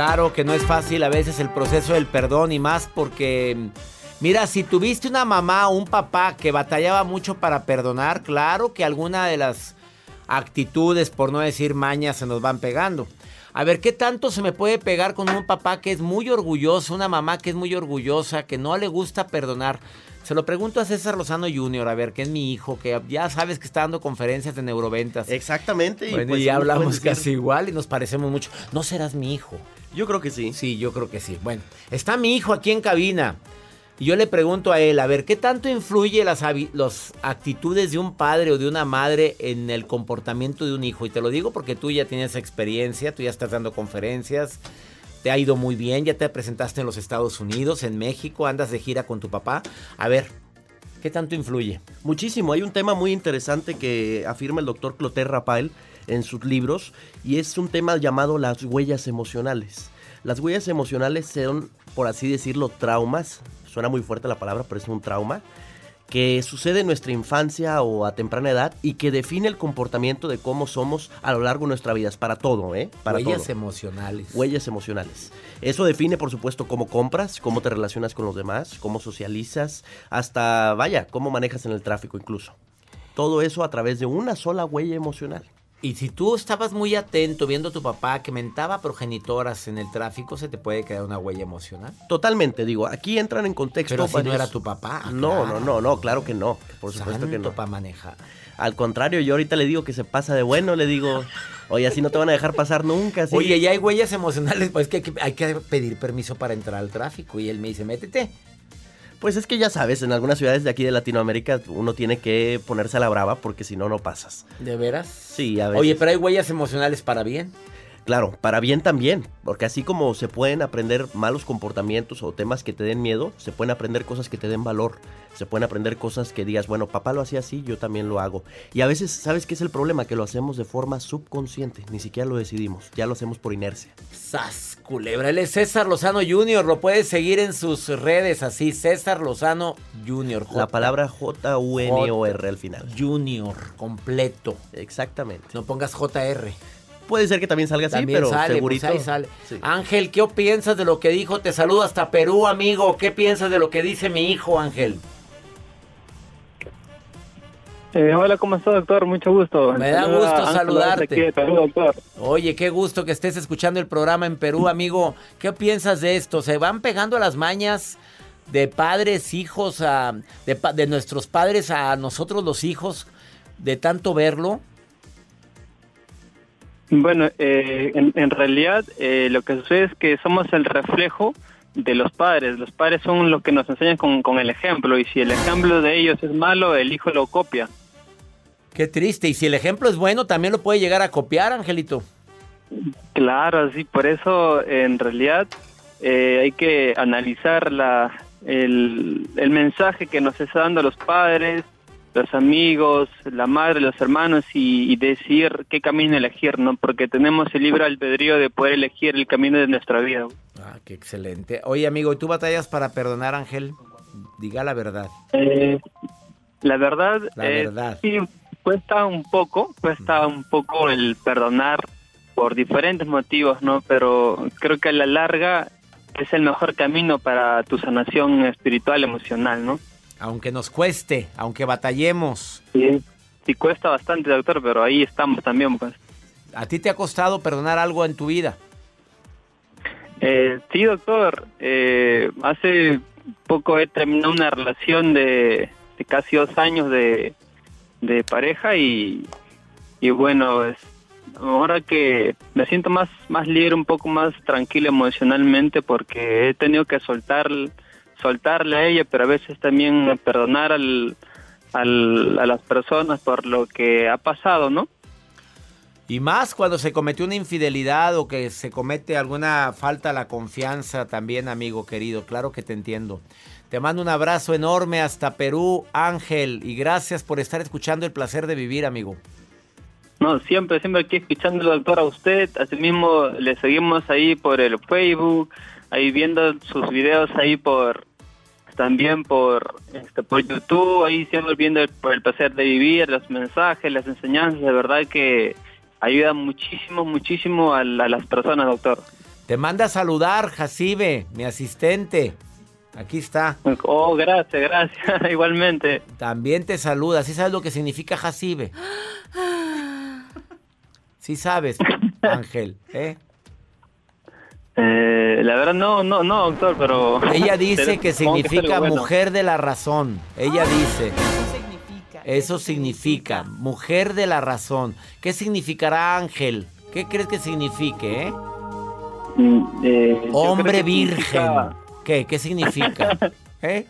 Claro que no es fácil a veces el proceso del perdón y más porque, mira, si tuviste una mamá o un papá que batallaba mucho para perdonar, claro que alguna de las actitudes, por no decir mañas, se nos van pegando. A ver, ¿qué tanto se me puede pegar con un papá que es muy orgulloso, una mamá que es muy orgullosa, que no le gusta perdonar? Se lo pregunto a César Lozano Jr., a ver, que es mi hijo, que ya sabes que está dando conferencias de neuroventas. Exactamente. Y, pues, y hablamos casi igual y nos parecemos mucho. ¿No serás mi hijo? Yo creo que sí. Sí, yo creo que sí. Bueno, está mi hijo aquí en cabina. Y yo le pregunto a él, a ver, ¿qué tanto influye las, las actitudes de un padre o de una madre en el comportamiento de un hijo? Y te lo digo porque tú ya tienes experiencia, tú ya estás dando conferencias, te ha ido muy bien, ya te presentaste en los Estados Unidos, en México, andas de gira con tu papá. A ver, ¿qué tanto influye? Muchísimo. Hay un tema muy interesante que afirma el doctor Clotaire Rapael en sus libros y es un tema llamado las huellas emocionales. Las huellas emocionales son, por así decirlo, traumas suena muy fuerte la palabra, pero es un trauma, que sucede en nuestra infancia o a temprana edad y que define el comportamiento de cómo somos a lo largo de nuestra vida. Es para todo, ¿eh? Para Huellas emocionales. Huellas emocionales. Eso define, por supuesto, cómo compras, cómo te relacionas con los demás, cómo socializas, hasta, vaya, cómo manejas en el tráfico incluso. Todo eso a través de una sola huella emocional. Y si tú estabas muy atento viendo a tu papá que mentaba progenitoras en el tráfico, se te puede quedar una huella emocional. Totalmente, digo, aquí entran en contexto. Pero si no era tu papá. no, no, no, no, claro que no. Por supuesto que no. para manejar. Al contrario, yo ahorita le digo que se pasa de bueno, le digo, oye, así no te van a dejar pasar nunca. Oye, ya hay huellas emocionales, pues que hay que pedir permiso para entrar al tráfico. Y él me dice, métete. Pues es que ya sabes, en algunas ciudades de aquí de Latinoamérica uno tiene que ponerse a la brava porque si no, no pasas. ¿De veras? Sí, a veces. Oye, pero hay huellas emocionales para bien. Claro, para bien también, porque así como se pueden aprender malos comportamientos o temas que te den miedo, se pueden aprender cosas que te den valor, se pueden aprender cosas que digas, bueno, papá lo hacía así, yo también lo hago. Y a veces, ¿sabes qué es el problema? Que lo hacemos de forma subconsciente, ni siquiera lo decidimos, ya lo hacemos por inercia. ¡Sas, culebra! Él es César Lozano Jr., lo puedes seguir en sus redes así, César Lozano Jr. La palabra J-U-N-O-R al final. Junior, completo. Exactamente. No pongas J-R. Puede ser que también salga así, pero sale, pues segurito. ahí sale. Ángel, ¿qué piensas de lo que dijo? Te saludo hasta Perú, amigo. ¿Qué piensas de lo que dice mi hijo, Ángel? Eh, hola, ¿cómo estás, doctor? Mucho gusto. Me da gusto saludarte. Oye, qué gusto que estés escuchando el programa en Perú, amigo. ¿Qué piensas de esto? ¿Se van pegando las mañas de padres, hijos, a, de, de nuestros padres a nosotros los hijos, de tanto verlo? Bueno, eh, en, en, realidad eh, lo que sucede es que somos el reflejo de los padres. Los padres son los que nos enseñan con, con, el ejemplo y si el ejemplo de ellos es malo, el hijo lo copia. Qué triste. Y si el ejemplo es bueno, también lo puede llegar a copiar, Angelito. Claro, sí. Por eso, en realidad, eh, hay que analizar la, el, el mensaje que nos está dando los padres, los amigos, la madre, los hermanos y, y, decir qué camino elegir, ¿no? Porque tenemos el libre albedrío de poder elegir el camino de nuestra vida. Ah, qué excelente. Oye, amigo, ¿y tú batallas para perdonar, Ángel? Diga la verdad. Eh, la verdad, la eh, verdad. sí, cuesta un poco, cuesta un poco el perdonar por diferentes motivos, ¿no? Pero creo que a la larga es el mejor camino para tu sanación espiritual, emocional, ¿no? Aunque nos cueste, aunque batallemos. Sí, sí cuesta bastante, doctor, pero ahí estamos también, pues. ¿A ti te ha costado perdonar algo en tu vida? Eh, sí, doctor. Eh, hace poco he terminado una relación de, de casi dos años de, de pareja y, y bueno, es, ahora que me siento más, más libre, un poco más tranquilo emocionalmente porque he tenido que soltar, soltarle a ella, pero a veces también perdonar al, al, a las personas por lo que ha pasado, ¿no? Y más cuando se cometió una infidelidad o que se comete alguna falta a la confianza también, amigo querido. Claro que te entiendo. Te mando un abrazo enorme hasta Perú, Ángel, y gracias por estar escuchando el placer de vivir, amigo. No, siempre, siempre aquí escuchando doctor a usted. Asimismo, le seguimos ahí por el Facebook, ahí viendo sus videos ahí por también por este, por YouTube, ahí siempre viendo el, por el placer de vivir, los mensajes, las enseñanzas, de verdad que ayuda muchísimo, muchísimo a, la- a las personas, doctor. Te manda a saludar, Jacibe, mi asistente. Aquí está. Oh, gracias, gracias, igualmente. También te saluda. ¿Sí sabes lo que significa Jacibe? Sí sabes, Ángel. ¿eh? Eh, la verdad no, no, no, doctor, pero... Ella dice que significa bueno. mujer de la razón. Ella dice, Eso significa. eso significa mujer de la razón. ¿Qué significará Ángel? ¿Qué crees que signifique, eh? Mm, eh, Hombre que virgen. significa- ¿Qué? ¿Qué significa? ¿Eh?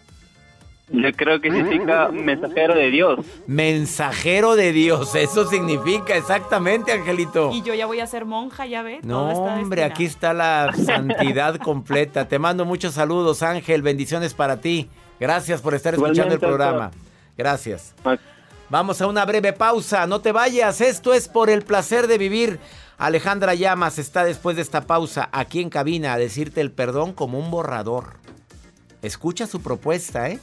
Yo creo que significa mensajero de Dios. Mensajero de Dios, eso significa exactamente, Angelito. Y yo ya voy a ser monja, ya ve. No, hombre, aquí está la santidad completa. Te mando muchos saludos, Ángel. Bendiciones para ti. Gracias por estar escuchando el Igualmente, programa. Gracias. Vamos a una breve pausa. No te vayas. Esto es por el placer de vivir. Alejandra Llamas está después de esta pausa aquí en cabina a decirte el perdón como un borrador. Escucha su propuesta, ¿eh?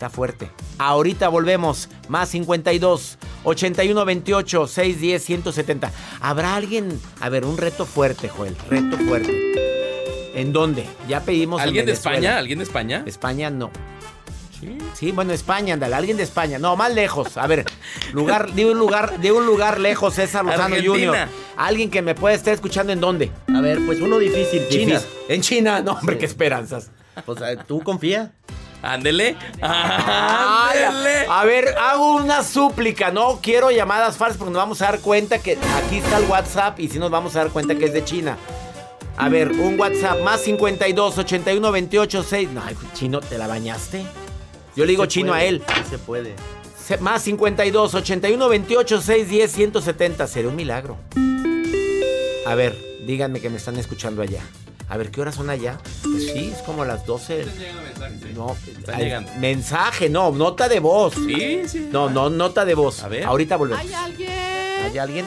Está fuerte. Ahorita volvemos. Más 52 81 28 610 170. ¿Habrá alguien? A ver, un reto fuerte, Joel. Reto fuerte. ¿En dónde? Ya pedimos. en ¿Alguien de. España? ¿Alguien de España? España no. Sí. Sí, bueno, España, ándale, alguien de España. No, más lejos. A ver, lugar, de un lugar, de un lugar lejos, César Lozano. Junior. Alguien que me pueda estar escuchando en dónde. A ver, pues uno difícil, China. Difícil. En China, no, hombre, qué esperanzas. Pues tú confía. Ándele. Ándele. a ver, hago una súplica. No quiero llamadas falsas porque nos vamos a dar cuenta que aquí está el WhatsApp y si nos vamos a dar cuenta que es de China. A ver, un WhatsApp más 52 81 28 6. No, chino, ¿te la bañaste? Yo le digo chino a puede, él. sí se puede. Se- Más 52 81 28 6 10 170. Sería un milagro. A ver, díganme que me están escuchando allá. A ver, ¿qué horas son allá? Pues sí, es como las 12. No, Están llegando. mensaje, no, nota de voz. Sí, sí. No, no, nota de voz. A ver. Ahorita volvemos. ¿Hay alguien? ¿Hay alguien?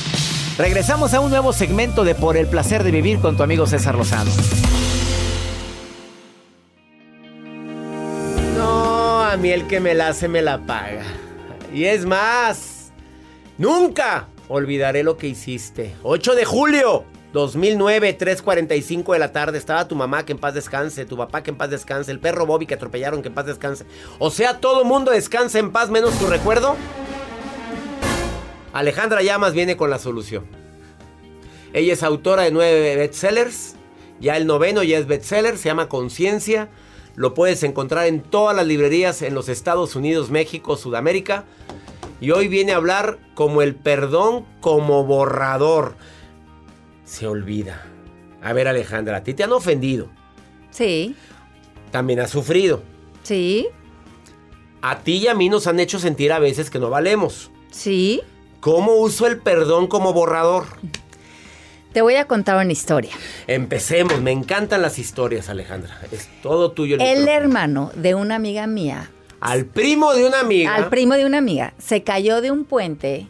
Regresamos a un nuevo segmento de Por el placer de vivir con tu amigo César Lozano. No, a mí el que me la hace me la paga. Y es más, nunca olvidaré lo que hiciste. 8 de julio 2009, 3.45 de la tarde. Estaba tu mamá, que en paz descanse. Tu papá, que en paz descanse. El perro Bobby, que atropellaron, que en paz descanse. O sea, todo mundo descansa en paz, menos tu recuerdo. Alejandra Llamas viene con la solución. Ella es autora de nueve bestsellers. Ya el noveno ya es bestseller, se llama Conciencia. Lo puedes encontrar en todas las librerías en los Estados Unidos, México, Sudamérica. Y hoy viene a hablar como el perdón como borrador. Se olvida. A ver, Alejandra, a ti te han ofendido. Sí, También has sufrido. sí, A ti y a mí nos han hecho sentir a veces que no valemos. sí. ¿Cómo uso el perdón como borrador? Te voy a contar una historia. Empecemos. Me encantan las historias, Alejandra. Es todo tuyo. El, El hermano de una amiga mía, Al primo de una amiga. al primo de una amiga, se cayó de un puente,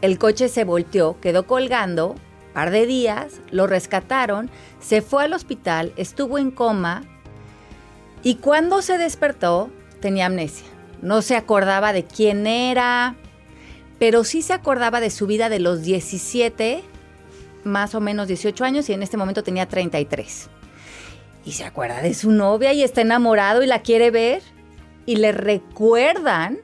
el coche se volteó, quedó colgando, par de días, lo rescataron, se fue al hospital, estuvo en coma y cuando se despertó tenía amnesia. No se acordaba de quién era, pero sí se acordaba de su vida de los 17, más o menos 18 años y en este momento tenía 33. Y se acuerda de su novia y está enamorado y la quiere ver y le recuerdan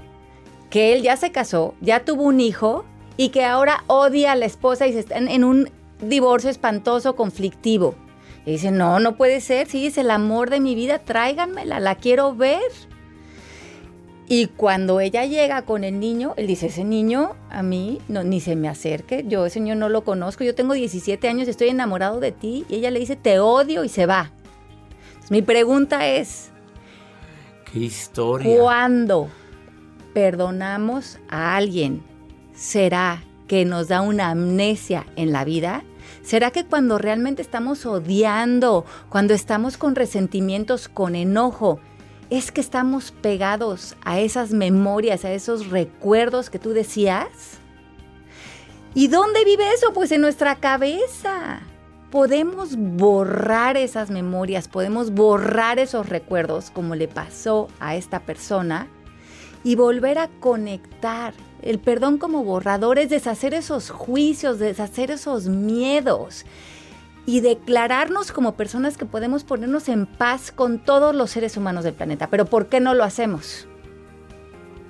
que él ya se casó, ya tuvo un hijo y que ahora odia a la esposa y se están en un divorcio espantoso, conflictivo. Y dice, no, no puede ser, sí, es el amor de mi vida, tráiganmela, la quiero ver. Y cuando ella llega con el niño, él dice, ese niño a mí no, ni se me acerque, yo ese niño no lo conozco, yo tengo 17 años, estoy enamorado de ti. Y ella le dice, te odio y se va. Entonces, mi pregunta es, Qué historia. cuando perdonamos a alguien, ¿será que nos da una amnesia en la vida? ¿Será que cuando realmente estamos odiando, cuando estamos con resentimientos, con enojo, es que estamos pegados a esas memorias, a esos recuerdos que tú decías? ¿Y dónde vive eso? Pues en nuestra cabeza. Podemos borrar esas memorias, podemos borrar esos recuerdos como le pasó a esta persona y volver a conectar. El perdón como borrador es deshacer esos juicios, deshacer esos miedos y declararnos como personas que podemos ponernos en paz con todos los seres humanos del planeta. Pero ¿por qué no lo hacemos?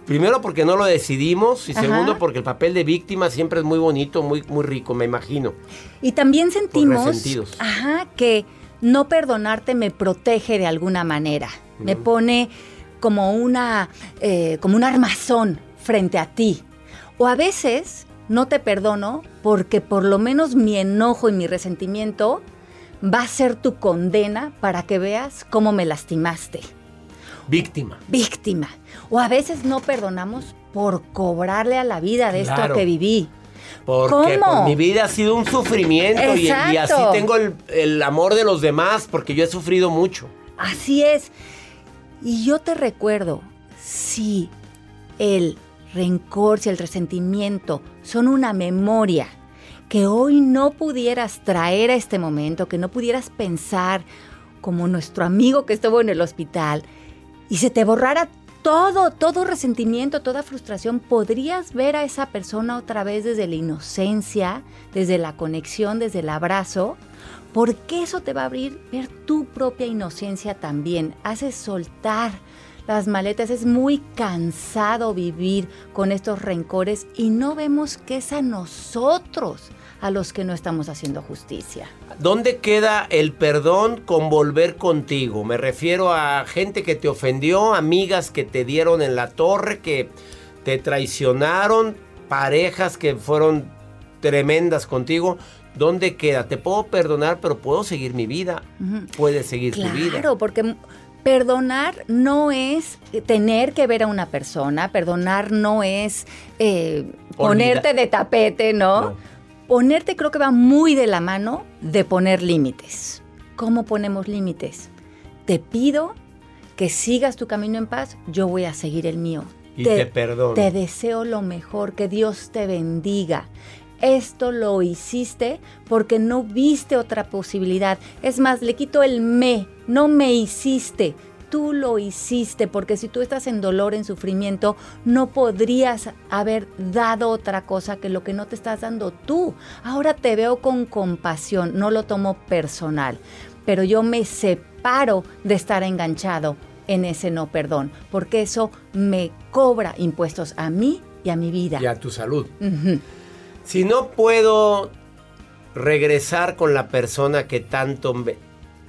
Primero porque no lo decidimos y Ajá. segundo porque el papel de víctima siempre es muy bonito, muy, muy rico, me imagino. Y también sentimos ajá, que no perdonarte me protege de alguna manera. Me pone como una, eh, como un armazón frente a ti. O a veces no te perdono porque por lo menos mi enojo y mi resentimiento va a ser tu condena para que veas cómo me lastimaste. Víctima. Víctima. O a veces no perdonamos por cobrarle a la vida de Claro. esto que viví. Porque ¿Cómo? pues, mi vida ha sido un sufrimiento y, y así tengo el, el amor de los demás porque yo he sufrido mucho. Así es. Y yo te recuerdo, si el rencor, si el resentimiento son una memoria que hoy no pudieras traer a este momento, que no pudieras pensar como nuestro amigo que estuvo en el hospital. Y se te borrara todo, todo resentimiento, toda frustración, podrías ver a esa persona otra vez desde la inocencia, desde la conexión, desde el abrazo, porque eso te va a abrir ver tu propia inocencia también, hace soltar las maletas, es muy cansado vivir con estos rencores y no vemos que es a nosotros a los que no estamos haciendo justicia. ¿Dónde queda el perdón con volver contigo? Me refiero a gente que te ofendió, amigas que te dieron en la torre, que te traicionaron, parejas que fueron tremendas contigo. ¿Dónde queda? Te puedo perdonar, pero puedo seguir mi vida. Ujú. Puedes seguir tu vida. Claro, porque perdonar no es tener que ver a una persona, perdonar no es eh, ponerte de tapete, ¿no? No. Ponerte creo que va muy de la mano de poner límites. ¿Cómo ponemos límites? Te pido que sigas tu camino en paz, yo voy a seguir el mío. Y te perdono. Te deseo lo mejor, que Dios te bendiga. Esto lo hiciste porque no viste otra posibilidad. Es más, le quito el me, no me hiciste. Tú lo hiciste porque si tú estás en dolor, en sufrimiento, no podrías haber dado otra cosa que lo que no te estás dando tú. Ahora te veo con compasión, no lo tomo personal, pero yo me separo de estar enganchado en ese no perdón, porque eso me cobra impuestos a mí y a mi vida. Y a tu salud. Si no puedo regresar con la persona que tanto me,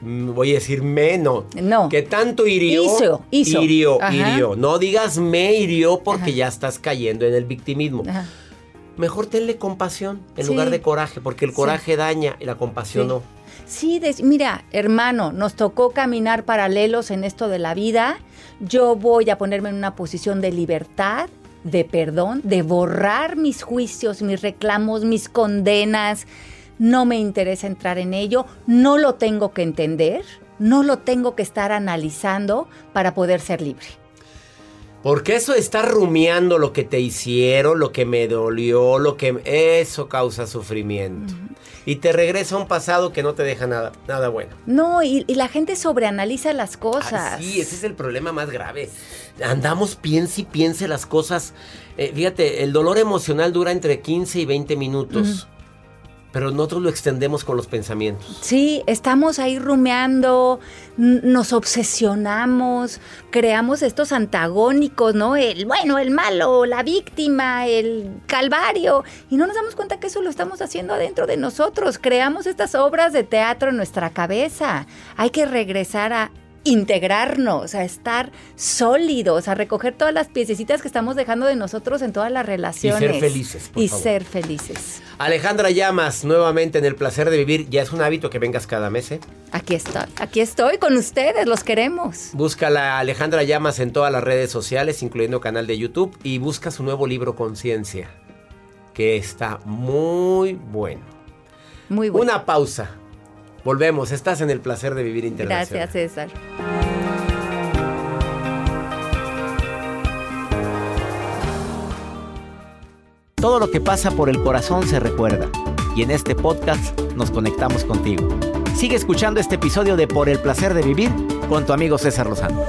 voy a decir me, no. No. ¿Qué tanto hirió? Hizo, hizo. Hirió, Ajá. hirió. No digas me hirió porque Ajá. ya estás cayendo en el victimismo. Ajá. Mejor tenle compasión en Sí. lugar de coraje, porque el Sí. coraje daña y la compasión Sí. no. Sí, des- mira, hermano, nos tocó caminar paralelos en esto de la vida. Yo voy a ponerme en una posición de libertad, de perdón, de borrar mis juicios, mis reclamos, mis condenas. No me interesa entrar en ello, no lo tengo que entender, no lo tengo que estar analizando para poder ser libre. Porque eso de estar rumiando lo que te hicieron, lo que me dolió, lo que... Eso causa sufrimiento. Y te regresa a un pasado que no te deja nada, nada bueno. No, y, y la gente sobreanaliza las cosas. Ah, sí, ese es el problema más grave. Andamos, piense y piense las cosas. Eh, fíjate, el dolor emocional dura entre 15 y 20 minutos. Pero nosotros lo extendemos con los pensamientos. Sí, estamos ahí rumeando, nos obsesionamos, creamos estos antagónicos, ¿no? El bueno, el malo, la víctima, el calvario. Y no nos damos cuenta que eso lo estamos haciendo adentro de nosotros. Creamos estas obras de teatro en nuestra cabeza. Hay que regresar a integrarnos, a estar sólidos, a recoger todas las piececitas que estamos dejando de nosotros en todas las relaciones. felices, por Y favor. ser felices. Alejandra Llamas, nuevamente en el placer de vivir. Ya es un hábito que vengas cada mes, ¿eh? Aquí estoy, aquí estoy con ustedes, los queremos. Búscala Alejandra Llamas en todas las redes sociales, incluyendo canal de YouTube, y busca su nuevo libro Conciencia, que está muy bueno. Muy bueno. Una pausa. Volvemos, estás en el placer de vivir internacional. Gracias, César. Todo lo que pasa por el corazón se recuerda. Y en este podcast nos conectamos contigo. Sigue escuchando este episodio de Por el placer de vivir con tu amigo César Lozano.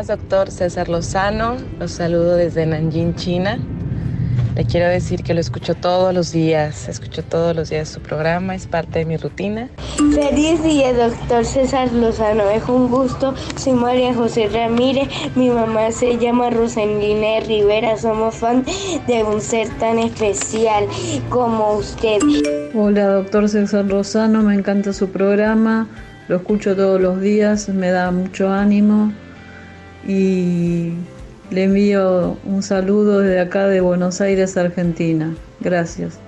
Días, doctor César Lozano. Los saludo desde Nanjing, China. Le quiero decir que lo escucho todos los días. Escucho todos los días su programa, es parte de mi rutina. Feliz día, doctor César Lozano. Es un gusto. Soy María José Ramírez. Mi mamá se llama Rosalina Rivera. Somos fan de un ser tan especial como usted. Hola, doctor César Lozano, me encanta su programa, lo escucho todos los días, me da mucho ánimo y le envío un saludo desde acá de Buenos Aires, Argentina. Gracias.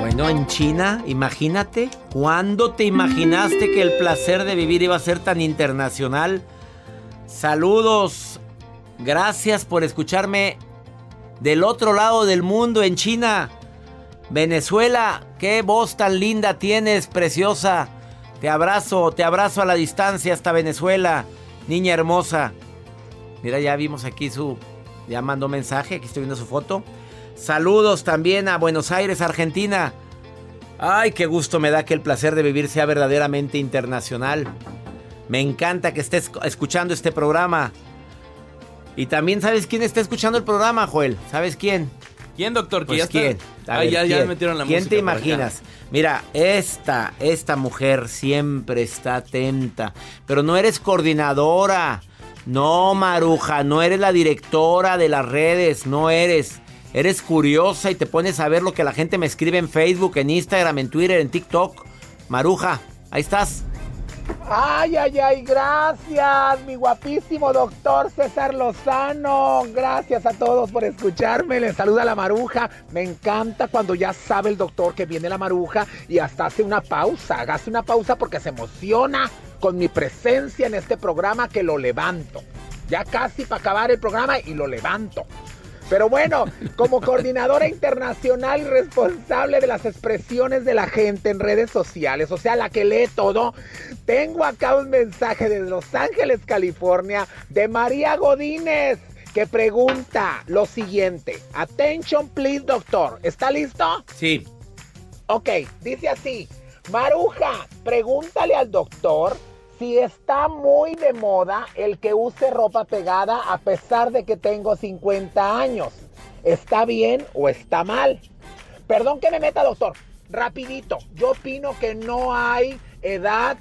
Bueno, en China, imagínate, ¿cuándo te imaginaste que el placer de vivir iba a ser tan internacional? Saludos, gracias por escucharme del otro lado del mundo, en China. Venezuela, qué voz tan linda tienes, preciosa. Te abrazo, te abrazo a la distancia hasta Venezuela, niña hermosa. Mira, ya vimos aquí su... Ya mandó mensaje, aquí estoy viendo su foto. Saludos también a Buenos Aires, Argentina. Ay, qué gusto me da que el placer de vivir sea verdaderamente internacional. Me encanta que estés escuchando este programa. Y también sabes quién está escuchando el programa, Joel. ¿Sabes quién? ¿Quién, doctor? Pues ya está- quién. A Ah, ver, ya, ya ¿quién? metieron la ¿Quién música te imaginas? Mira, esta, esta mujer siempre está atenta, pero no eres coordinadora. No, Maruja, no eres la directora de las redes, no eres. Eres curiosa y te pones a ver lo que la gente me escribe en Facebook, en Instagram, en Twitter, en TikTok. Maruja, ahí estás. Ay, ay, ay, gracias, mi guapísimo doctor César Lozano. Gracias a todos por escucharme. Les saluda la maruja. Me encanta cuando ya sabe el doctor que viene la maruja y hasta hace una pausa. Hace una pausa porque se emociona con mi presencia en este programa que lo levanto. Ya casi para acabar el programa y lo levanto. Pero bueno, como coordinadora internacional y responsable de las expresiones de la gente en redes sociales, o sea, la que lee todo, tengo acá un mensaje desde Los Ángeles, California, de María Godínez, que pregunta lo siguiente. Attention, please, doctor. ¿Está listo? Sí. Ok, dice así. Maruja, pregúntale al doctor si está muy de moda el que use ropa pegada a pesar de que tengo 50 años. ¿Está bien o está mal? Perdón que me meta, doctor. Rapidito, yo opino que no hay edad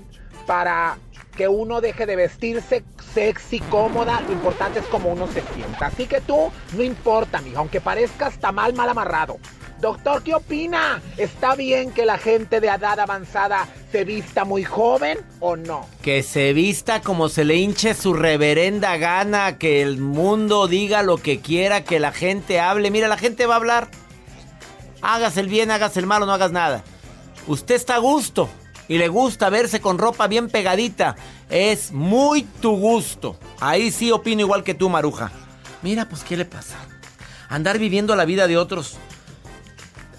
para que uno deje de vestirse sexy, cómoda, lo importante es como uno se sienta. Así que tú, no importa, mijo, aunque parezcas tamal mal amarrado. Doctor, ¿qué opina? ¿Está bien que la gente de edad avanzada se vista muy joven o no? Que se vista como se le hinche su reverenda gana, que el mundo diga lo que quiera, que la gente hable. Mira, la gente va a hablar. Hagas el bien, hagas el malo, no hagas nada. Usted está a gusto y le gusta verse con ropa bien pegadita. Es muy tu gusto. Ahí sí opino igual que tú, Maruja. Mira, pues, ¿qué le pasa? Andar viviendo la vida de otros.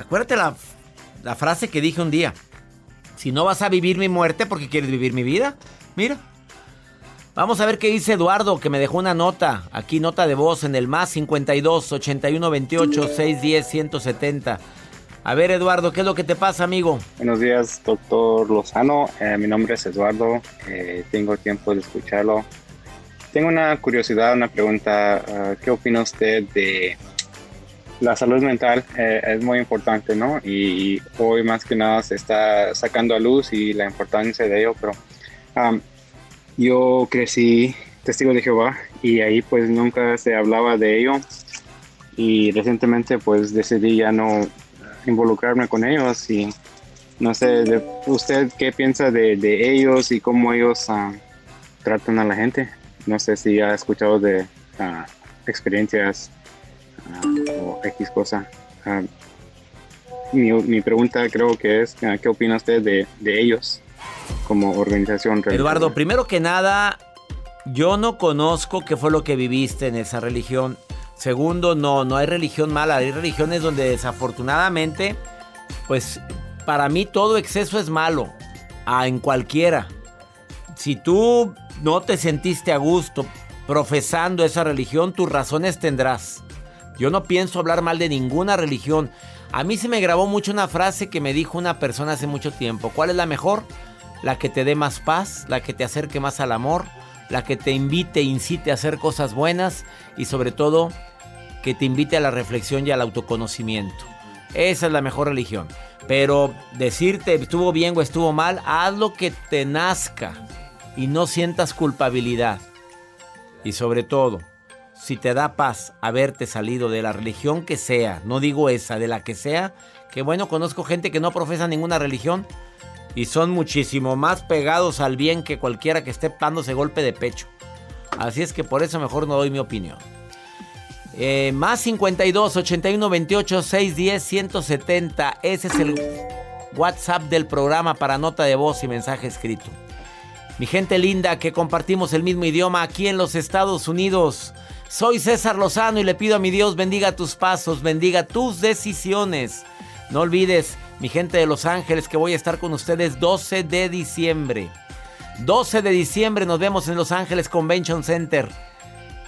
Acuérdate la, la frase que dije un día. Si no vas a vivir mi muerte, ¿por qué quieres vivir mi vida? Mira. Vamos a ver qué dice Eduardo, que me dejó una nota. Aquí nota de voz en el más 52 81 28 610 170. A ver, Eduardo, ¿qué es lo que te pasa, amigo? Buenos días, doctor Lozano. Eh, mi nombre es Eduardo. Eh, tengo tiempo de escucharlo. Tengo una curiosidad, una pregunta. Ah, ¿Qué opina usted de la salud mental? Eh, es muy importante, ¿no? Y, hoy más que nada se está sacando a luz y la importancia de ello, pero um, yo crecí testigo de Jehová y ahí pues nunca se hablaba de ello y recientemente pues decidí ya no involucrarme con ellos y no sé, de, ¿usted qué piensa de, ellos y cómo ellos uh, tratan a la gente? No sé si ha escuchado de uh, experiencias o X cosa. Mi, mi, pregunta creo que es, ¿qué opina usted de, de ellos como organización? Religiosa? Eduardo, primero que nada, yo no conozco qué fue lo que viviste en esa religión. Segundo, no, no hay religión mala, hay religiones donde desafortunadamente, pues para mí todo exceso es malo, en cualquiera. Si tú no te sentiste a gusto profesando esa religión, tus razones tendrás. Yo no pienso hablar mal de ninguna religión. A mí se me grabó mucho una frase que me dijo una persona hace mucho tiempo. ¿Cuál es la mejor? La que te dé más paz, la que te acerque más al amor, la que te invite, incite a hacer cosas buenas y sobre todo que te invite a la reflexión y al autoconocimiento. Esa es la mejor religión. Pero decirte estuvo bien o estuvo mal, haz lo que te nazca y no sientas culpabilidad. Y sobre todo, si te da paz haberte salido de la religión que sea, no digo esa, de la que sea, que bueno, conozco gente que no profesa ninguna religión y son muchísimo más pegados al bien que cualquiera que esté dándose golpe de pecho. Así es que por eso mejor no doy mi opinión. Eh, más 52 81 28 610 170. Ese es el WhatsApp del programa para nota de voz y mensaje escrito. Mi gente linda que compartimos el mismo idioma aquí en los Estados Unidos. Soy César Lozano y le pido a mi Dios bendiga tus pasos, bendiga tus decisiones. No olvides, mi gente de Los Ángeles, que voy a estar con ustedes 12 de diciembre. 12 de diciembre nos vemos en Los Ángeles Convention Center.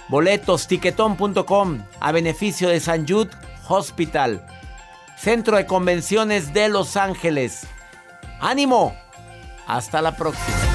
Boletos tiquetón.com a beneficio de San Jude Hospital. Centro de Convenciones de Los Ángeles. ¡Ánimo! Hasta la próxima.